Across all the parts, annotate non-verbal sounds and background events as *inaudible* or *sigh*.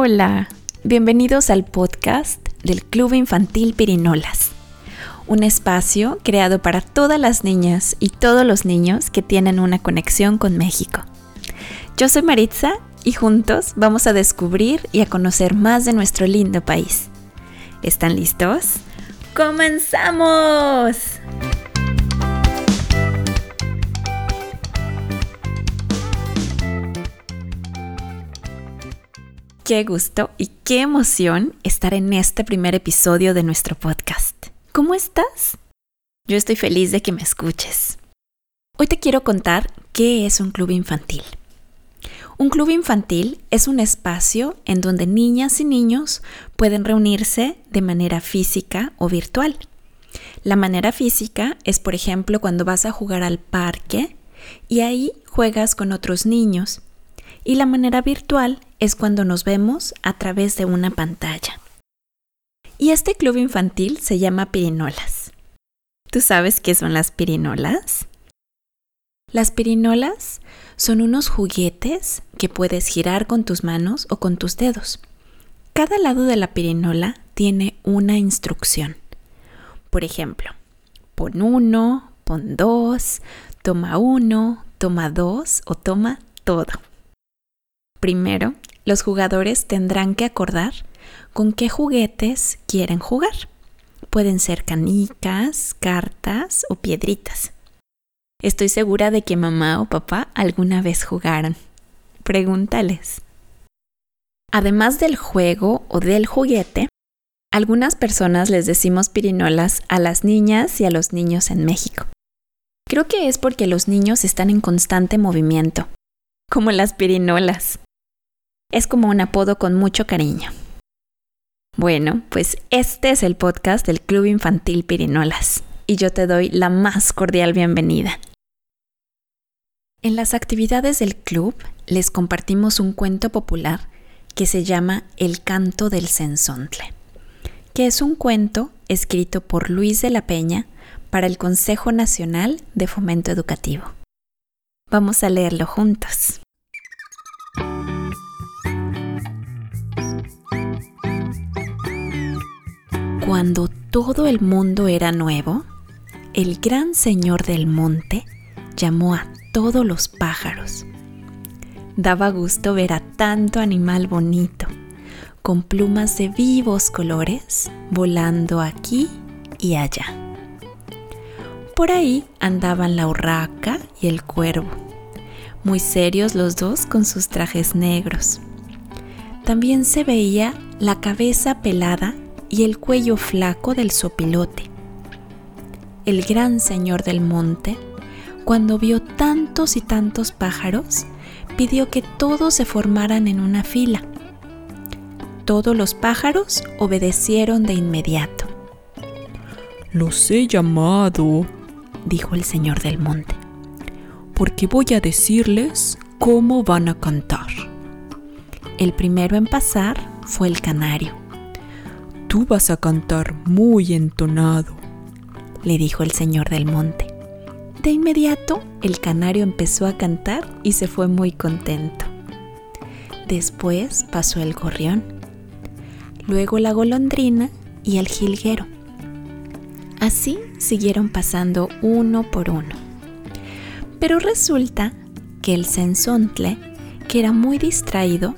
Hola, bienvenidos al podcast del Club Infantil Pirinolas, un espacio creado para todas las niñas y todos los niños que tienen una conexión con México. Yo soy Maritza y juntos vamos a descubrir y a conocer más de nuestro lindo país. ¿Están listos? ¡Comenzamos! Qué gusto y qué emoción estar en este primer episodio de nuestro podcast. ¿Cómo estás? Yo estoy feliz de que me escuches. Hoy te quiero contar qué es un club infantil. Un club infantil es un espacio en donde niñas y niños pueden reunirse de manera física o virtual. La manera física es, por ejemplo, cuando vas a jugar al parque y ahí juegas con otros niños y la manera virtual es cuando nos vemos a través de una pantalla. Y este club infantil se llama Pirinolas. ¿Tú sabes qué son las pirinolas? Las pirinolas son unos juguetes que puedes girar con tus manos o con tus dedos. Cada lado de la pirinola tiene una instrucción. Por ejemplo, pon uno, pon dos, toma uno, toma dos o toma todo. Primero, los jugadores tendrán que acordar con qué juguetes quieren jugar. Pueden ser canicas, cartas o piedritas. Estoy segura de que mamá o papá alguna vez jugaron. Pregúntales. Además del juego o del juguete, algunas personas les decimos pirinolas a las niñas y a los niños en México. Creo que es porque los niños están en constante movimiento, como las pirinolas. Es como un apodo con mucho cariño. Bueno, pues este es el podcast del Club Infantil Pirinolas y yo te doy la más cordial bienvenida. En las actividades del club les compartimos un cuento popular que se llama El canto del censontle, que es un cuento escrito por Luis de la Peña para el Consejo Nacional de Fomento Educativo. Vamos a leerlo juntos. Cuando todo el mundo era nuevo, el gran señor del monte llamó a todos los pájaros. Daba gusto ver a tanto animal bonito, con plumas de vivos colores, volando aquí y allá. Por ahí andaban la urraca y el cuervo, muy serios los dos con sus trajes negros. También se veía la cabeza pelada y el cuello flaco del sopilote. El gran señor del monte, cuando vio tantos y tantos pájaros, pidió que todos se formaran en una fila. Todos los pájaros obedecieron de inmediato. Los he llamado, dijo el señor del monte, porque voy a decirles cómo van a cantar. El primero en pasar fue el canario Tú vas a cantar muy entonado, le dijo el señor del monte. De inmediato, el canario empezó a cantar y se fue muy contento. Después pasó el gorrión, luego la golondrina y el jilguero. Así siguieron pasando uno por uno. Pero resulta que el censontle, que era muy distraído,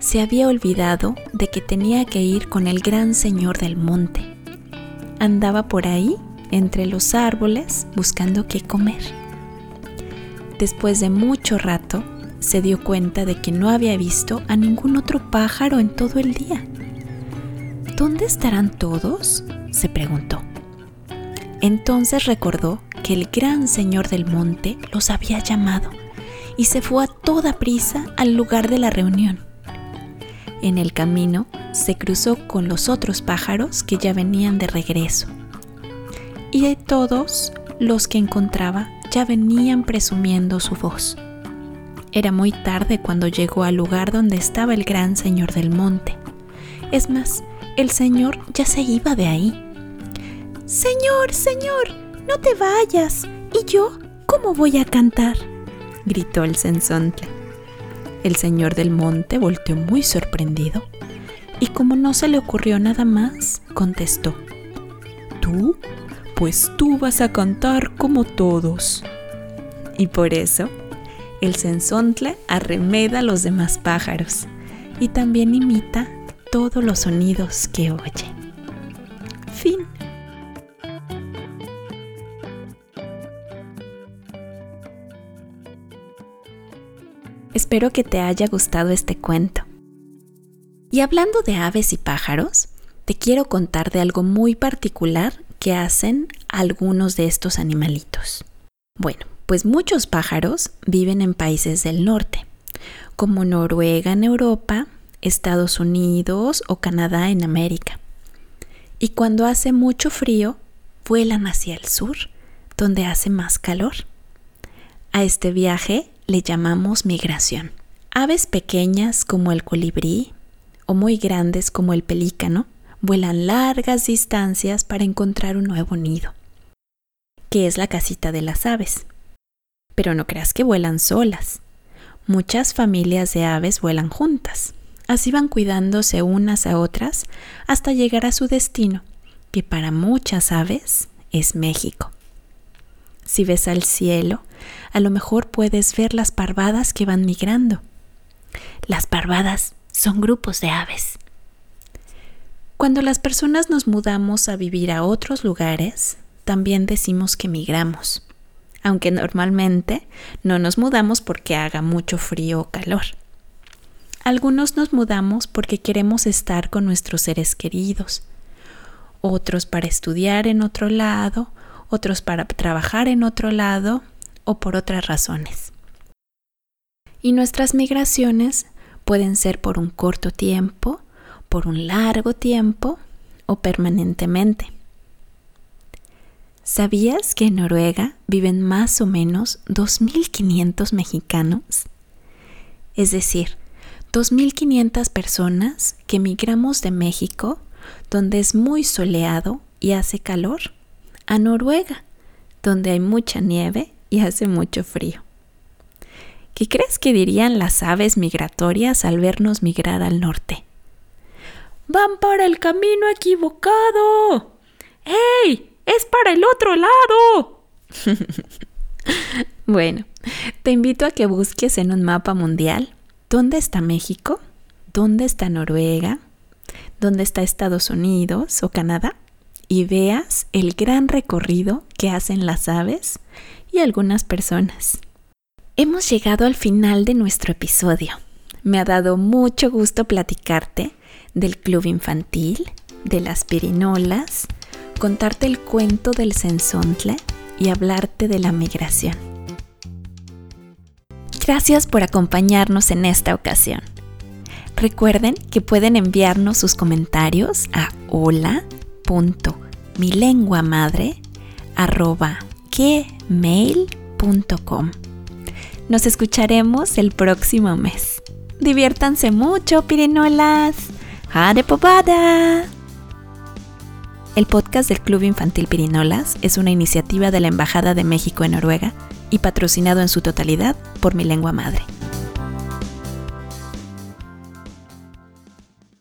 se había olvidado de que tenía que ir con el gran señor del monte. Andaba por ahí, entre los árboles, buscando qué comer. Después de mucho rato, se dio cuenta de que no había visto a ningún otro pájaro en todo el día. ¿Dónde estarán todos? se preguntó. Entonces recordó que el gran señor del monte los había llamado y se fue a toda prisa al lugar de la reunión. En el camino se cruzó con los otros pájaros que ya venían de regreso. Y de todos los que encontraba ya venían presumiendo su voz. Era muy tarde cuando llegó al lugar donde estaba el gran señor del monte. Es más, el señor ya se iba de ahí. Señor, señor, no te vayas. ¿Y yo cómo voy a cantar? gritó el sensontle. El señor del monte volteó muy sorprendido y como no se le ocurrió nada más, contestó. ¿Tú? Pues tú vas a cantar como todos. Y por eso, el sensontle arremeda a los demás pájaros y también imita todos los sonidos que oye. Fin. Espero que te haya gustado este cuento. Y hablando de aves y pájaros, te quiero contar de algo muy particular que hacen algunos de estos animalitos. Bueno, pues muchos pájaros viven en países del norte, como Noruega en Europa, Estados Unidos o Canadá en América. Y cuando hace mucho frío, vuelan hacia el sur, donde hace más calor. A este viaje le llamamos migración. Aves pequeñas como el colibrí o muy grandes como el pelícano vuelan largas distancias para encontrar un nuevo nido, que es la casita de las aves. Pero no creas que vuelan solas. Muchas familias de aves vuelan juntas. Así van cuidándose unas a otras hasta llegar a su destino, que para muchas aves es México. Si ves al cielo, a lo mejor puedes ver las parvadas que van migrando. Las parvadas son grupos de aves. Cuando las personas nos mudamos a vivir a otros lugares, también decimos que migramos, aunque normalmente no nos mudamos porque haga mucho frío o calor. Algunos nos mudamos porque queremos estar con nuestros seres queridos, otros para estudiar en otro lado otros para trabajar en otro lado o por otras razones. Y nuestras migraciones pueden ser por un corto tiempo, por un largo tiempo o permanentemente. ¿Sabías que en Noruega viven más o menos 2.500 mexicanos? Es decir, 2.500 personas que migramos de México, donde es muy soleado y hace calor, a Noruega, donde hay mucha nieve y hace mucho frío. ¿Qué crees que dirían las aves migratorias al vernos migrar al norte? ¡Van para el camino equivocado! ¡Ey! ¡Es para el otro lado! *laughs* bueno, te invito a que busques en un mapa mundial dónde está México, dónde está Noruega, dónde está Estados Unidos o Canadá y veas el gran recorrido que hacen las aves y algunas personas. Hemos llegado al final de nuestro episodio. Me ha dado mucho gusto platicarte del club infantil, de las pirinolas, contarte el cuento del sensontle y hablarte de la migración. Gracias por acompañarnos en esta ocasión. Recuerden que pueden enviarnos sus comentarios a hola mi lengua madre arroba. Nos escucharemos el próximo mes. Diviértanse mucho, pirinolas. ¡Hade popada! El podcast del Club Infantil Pirinolas es una iniciativa de la Embajada de México en Noruega y patrocinado en su totalidad por mi lengua madre.